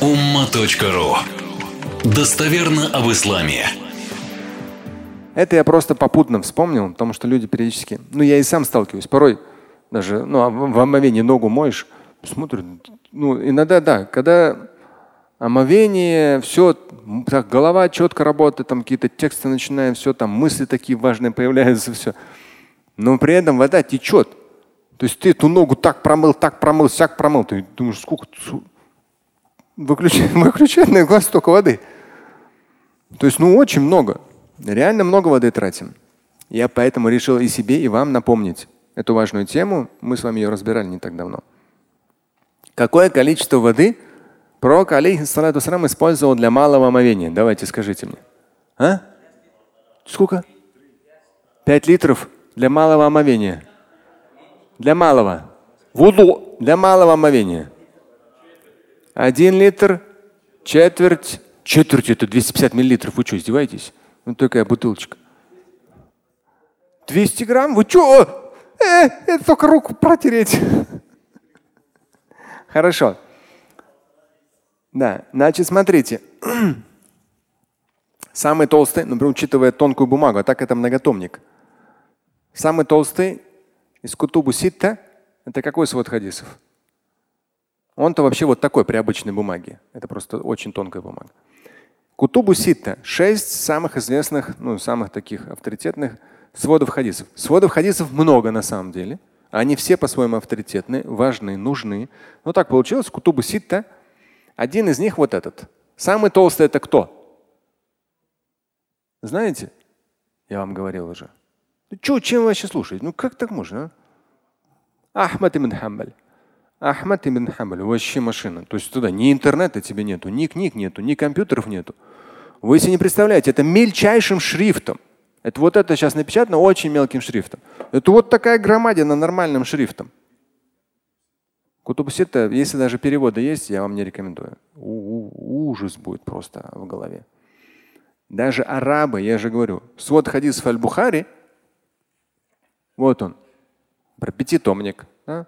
umma.ru Достоверно об исламе. Это я просто попутно вспомнил, потому что люди периодически, ну я и сам сталкиваюсь, порой даже ну, а в омовении ногу моешь, смотрят, ну иногда да, когда омовение, все, так, голова четко работает, там какие-то тексты начинают, все, там мысли такие важные появляются, все. Но при этом вода течет. То есть ты эту ногу так промыл, так промыл, всяк промыл. Ты думаешь, сколько выключай, выключай на глаз столько воды. То есть, ну, очень много. Реально много воды тратим. Я поэтому решил и себе, и вам напомнить эту важную тему. Мы с вами ее разбирали не так давно. Какое количество воды пророк, алейхиссалату использовал для малого омовения? Давайте скажите мне. А? Сколько? Пять литров для малого омовения. Для малого. Вуду для малого омовения. Один литр, четверть. Четверть это 250 миллилитров. Вы что, издеваетесь? Ну такая бутылочка. 200 грамм? Вы что? Э, это только руку протереть. Хорошо. Да, значит, смотрите. Самый толстый, например, учитывая тонкую бумагу, а так это многотомник. Самый толстый из кутубу ситта – это какой свод хадисов? Он-то вообще вот такой при обычной бумаге. Это просто очень тонкая бумага. Кутубу ситта – шесть самых известных, ну, самых таких авторитетных сводов хадисов. Сводов хадисов много на самом деле. Они все по-своему авторитетны, важны, нужны. Но так получилось, кутубу ситта. Один из них вот этот. Самый толстый это кто? Знаете? Я вам говорил уже. Ну, чё, чем вообще слушаете? Ну как так можно? А? Ахмад ибн Хамбаль. Ахмад ибн Хамбаль. Вообще машина. То есть туда ни интернета тебе нету, ни книг нету, ни компьютеров нету. Вы себе не представляете, это мельчайшим шрифтом. Это вот это сейчас напечатано очень мелким шрифтом. Это вот такая громадина нормальным шрифтом. Кутубусита, если даже переводы есть, я вам не рекомендую. Ужас будет просто в голове. Даже арабы, я же говорю, свод хадисов Аль-Бухари, вот он, про пятитомник. Да?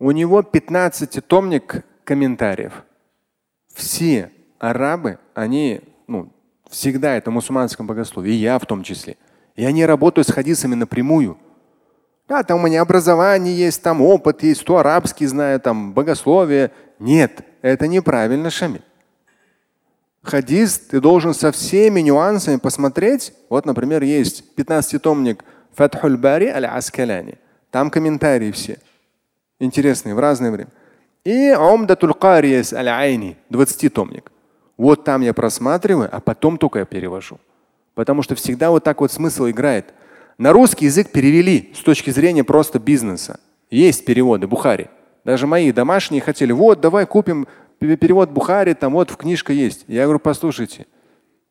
У него 15-томник комментариев. Все арабы, они ну, всегда это мусульманском богословии, и я в том числе. И они работают с хадисами напрямую. Да, там у меня образование есть, там опыт есть, то арабский знаю, там богословие. Нет, это неправильно, Шамиль. Хадис ты должен со всеми нюансами посмотреть. Вот, например, есть 15-томник Фатхуль Бари Аль-Аскаляни. Там комментарии все. Интересные, в разное время. И Умдатуль Кариес Аль-Айни, 20-томник. Вот там я просматриваю, а потом только я перевожу. Потому что всегда вот так вот смысл играет. На русский язык перевели с точки зрения просто бизнеса. Есть переводы Бухари. Даже мои домашние хотели, вот давай купим перевод Бухари, там вот в книжка есть. Я говорю, послушайте,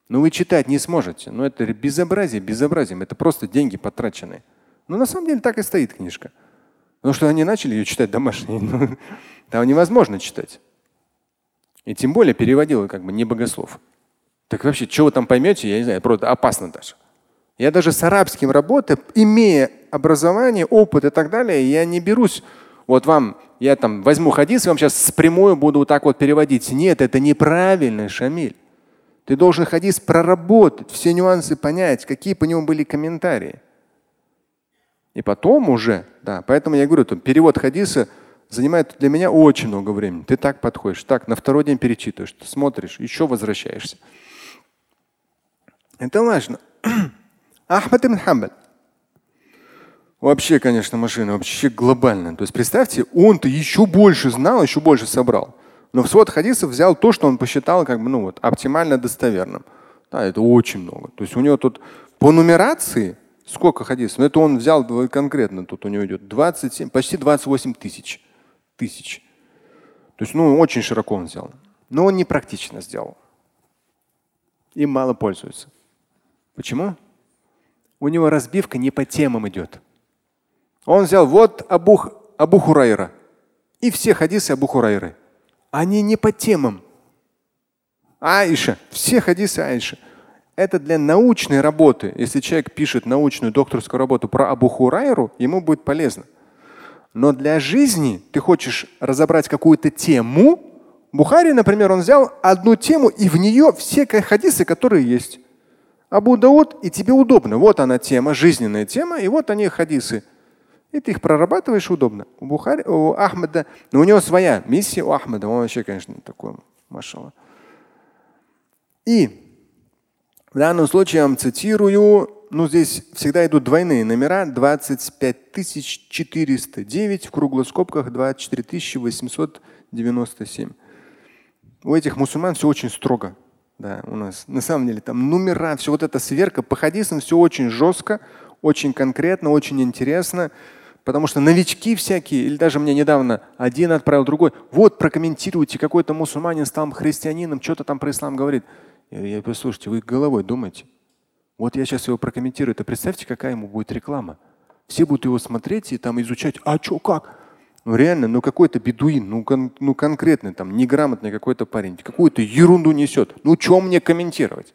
ну вы читать не сможете. Ну это безобразие, безобразием. Это просто деньги потраченные. Но на самом деле так и стоит книжка. Потому что они начали ее читать домашние. Ну, там невозможно читать. И тем более переводил как бы не богослов. Так вообще, что вы там поймете, я не знаю, просто опасно даже. Я даже с арабским работаю, имея образование, опыт и так далее, я не берусь. Вот вам, я там возьму хадис, вам сейчас с прямой буду вот так вот переводить. Нет, это неправильно, Шамиль. Ты должен хадис проработать, все нюансы понять, какие по нему были комментарии. И потом уже, да, поэтому я говорю, там, перевод хадиса занимает для меня очень много времени. Ты так подходишь, так, на второй день перечитываешь, ты смотришь, еще возвращаешься. Это важно. Ахмад ибн Хамбаль. Вообще, конечно, машина, вообще глобальная. То есть представьте, он-то еще больше знал, еще больше собрал. Но в свод хадисов взял то, что он посчитал как бы, ну вот, оптимально достоверным. Да, это очень много. То есть у него тут по нумерации сколько хадисов? Ну, это он взял конкретно, тут у него идет 27, почти 28 тысяч. тысяч. То есть, ну, очень широко он взял. Но он непрактично сделал. Им мало пользуются. Почему? У него разбивка не по темам идет. Он взял вот Абу, Абу Хурайра и все хадисы Абу Хурайры. Они не по темам. Аиша, все хадисы Аиша. Это для научной работы. Если человек пишет научную докторскую работу про Абу Хурайру, ему будет полезно. Но для жизни ты хочешь разобрать какую-то тему, Бухари, например, он взял одну тему и в нее все хадисы, которые есть. Абу Дауд, и тебе удобно. Вот она тема, жизненная тема, и вот они хадисы. И ты их прорабатываешь удобно. У Бухари, у Ахмеда, но у него своя миссия у Ахмеда. Он вообще, конечно, такой, машала. И в данном случае я вам цитирую, ну здесь всегда идут двойные номера, 25 409, в круглых скобках 24 897. У этих мусульман все очень строго. Да, у нас на самом деле там номера, все вот эта сверка по хадисам все очень жестко, очень конкретно, очень интересно. Потому что новички всякие, или даже мне недавно один отправил другой, вот прокомментируйте, какой-то мусульманин стал христианином, что-то там про ислам говорит. Я говорю, послушайте, вы головой думаете. Вот я сейчас его прокомментирую. Это представьте, какая ему будет реклама. Все будут его смотреть и там изучать, а что, как? Ну реально, ну какой-то бедуин, ну, кон, ну конкретный, там неграмотный какой-то парень, какую-то ерунду несет. Ну что мне комментировать?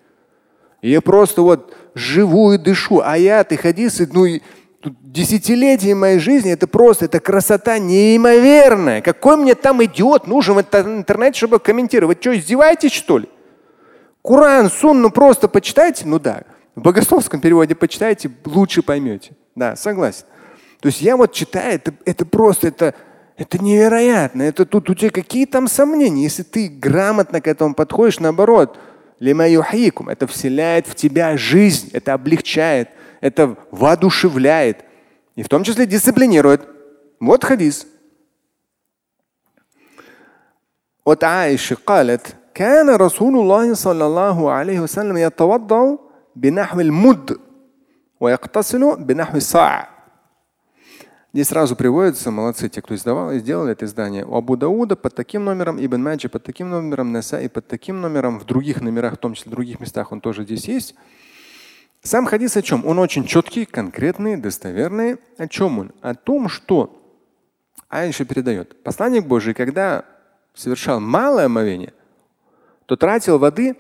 Я просто вот живу и дышу. А я, ты хадисы, ну десятилетия моей жизни, это просто, это красота неимоверная. Какой мне там идиот нужен в интернете, чтобы комментировать? Что, издеваетесь, что ли? Куран, сунну просто почитайте, ну да. В богословском переводе почитайте, лучше поймете. Да, согласен. То есть я вот читаю, это, это просто, это, это невероятно. Это тут у тебя какие там сомнения? Если ты грамотно к этому подходишь, наоборот, это вселяет в тебя жизнь, это облегчает, это воодушевляет и в том числе дисциплинирует. Вот хадис. От Аиши قالت كان رسول الله صلى الله عليه وسلم يتوضأ بنحو المد ويغتسل بنحو الصاع Здесь сразу приводится, молодцы те, кто издавал и сделали это издание. У Абу Дауда под таким номером, Ибн Маджи под таким номером, Наса и под таким номером, в других номерах, в том числе в других местах он тоже здесь есть. Сам хадис о чем? Он очень четкий, конкретный, достоверный. О чем он? О том, что Айша передает. Посланник Божий, когда совершал малое омовение, то тратил воды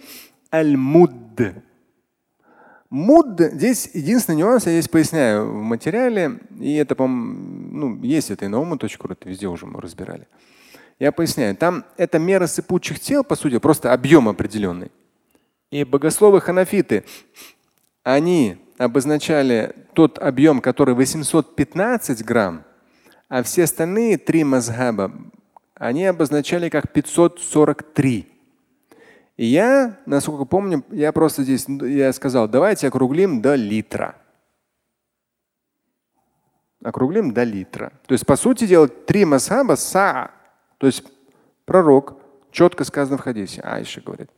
аль-муд. Муд, здесь единственный нюанс, я здесь поясняю в материале, и это, по ну, есть это и на уму.ру, это везде уже мы разбирали. Я поясняю, там это мера сыпучих тел, по сути, просто объем определенный. И богословы ханафиты, они обозначали тот объем, который 815 грамм, а все остальные три мазхаба, они обозначали как 543. И я, насколько помню, я просто здесь я сказал, давайте округлим до литра. Округлим до литра. То есть, по сути дела, три масаба са. То есть пророк, четко сказано в хадисе, Айша говорит,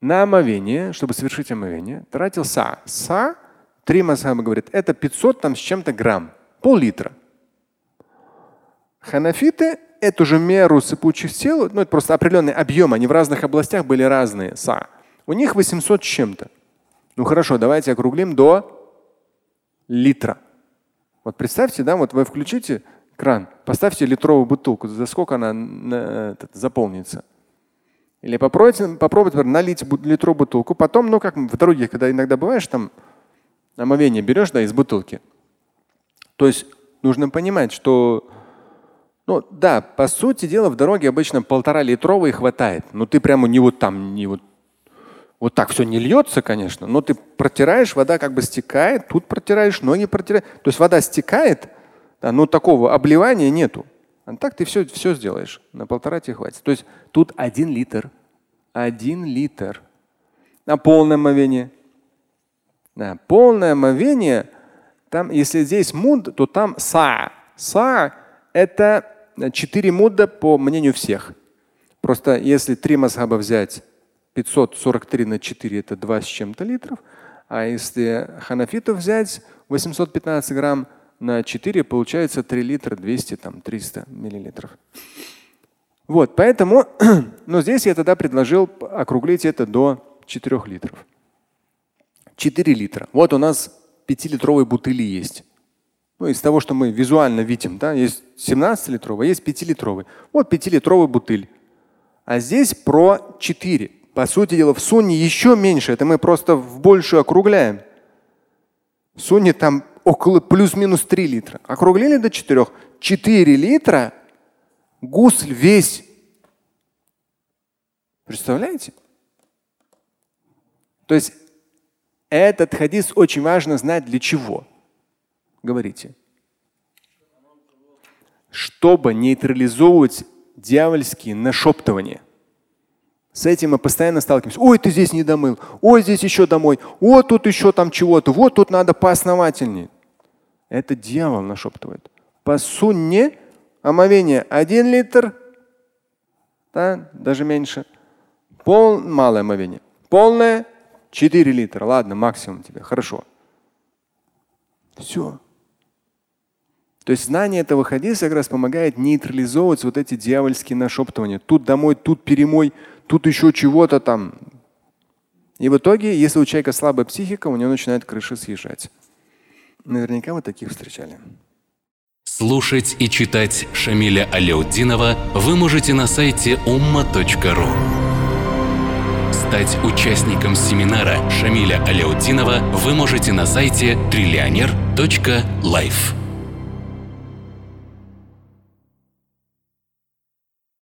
на омовение, чтобы совершить омовение, тратил са. Са, три масаба говорит, это 500 там с чем-то грамм, пол-литра. Ханафиты эту же меру сыпучих тел, ну это просто определенный объем, они в разных областях были разные, са. У них 800 с чем-то. Ну хорошо, давайте округлим до литра. Вот представьте, да, вот вы включите кран, поставьте литровую бутылку, за сколько она на, этот, заполнится. Или попробуйте, попробуйте налить литровую бутылку, потом, ну как в дороге, когда иногда бываешь, там омовение берешь, да, из бутылки. То есть нужно понимать, что ну да, по сути дела, в дороге обычно полтора литровой хватает. Но ты прямо не вот там, не вот, вот так все не льется, конечно, но ты протираешь, вода как бы стекает, тут протираешь, ноги протираешь. То есть вода стекает, да, но такого обливания нету. А так ты все, все сделаешь. На полтора тебе хватит. То есть тут один литр. Один литр. На полное омовение. Да, полное омовение, там, если здесь муд, то там са. Са – это четыре мудда по мнению всех. Просто если три мазхаба взять, 543 на 4 это 2 с чем-то литров. А если ханафитов взять 815 грамм на 4, получается 3 литра 200, там 300 миллилитров. Вот, поэтому, но здесь я тогда предложил округлить это до 4 литров. 4 литра. Вот у нас 5-литровые бутыли есть. Ну, из того, что мы визуально видим, да, есть 17-литровый, есть 5-литровый. Вот 5-литровый бутыль. А здесь про 4. По сути дела, в сунне еще меньше. Это мы просто в большую округляем. В сунне там около плюс-минус 3 литра. Округлили до 4. 4 литра гусль весь. Представляете? То есть этот хадис очень важно знать для чего. Говорите. Чтобы нейтрализовывать дьявольские нашептывания. С этим мы постоянно сталкиваемся. Ой, ты здесь не домыл. Ой, здесь еще домой. Вот тут еще там чего-то. Вот тут надо поосновательнее. Это дьявол нашептывает. По сунне омовение один литр, да, даже меньше. Пол, малое омовение. Полное 4 литра. Ладно, максимум тебе. Хорошо. Все. То есть знание этого хадиса как раз помогает нейтрализовывать вот эти дьявольские нашептывания. Тут домой, тут перемой, тут еще чего-то там. И в итоге, если у человека слабая психика, у него начинает крыша съезжать. Наверняка вы таких встречали. Слушать и читать Шамиля Аляутдинова вы можете на сайте umma.ru. Стать участником семинара Шамиля Аляутдинова вы можете на сайте триллионер.life.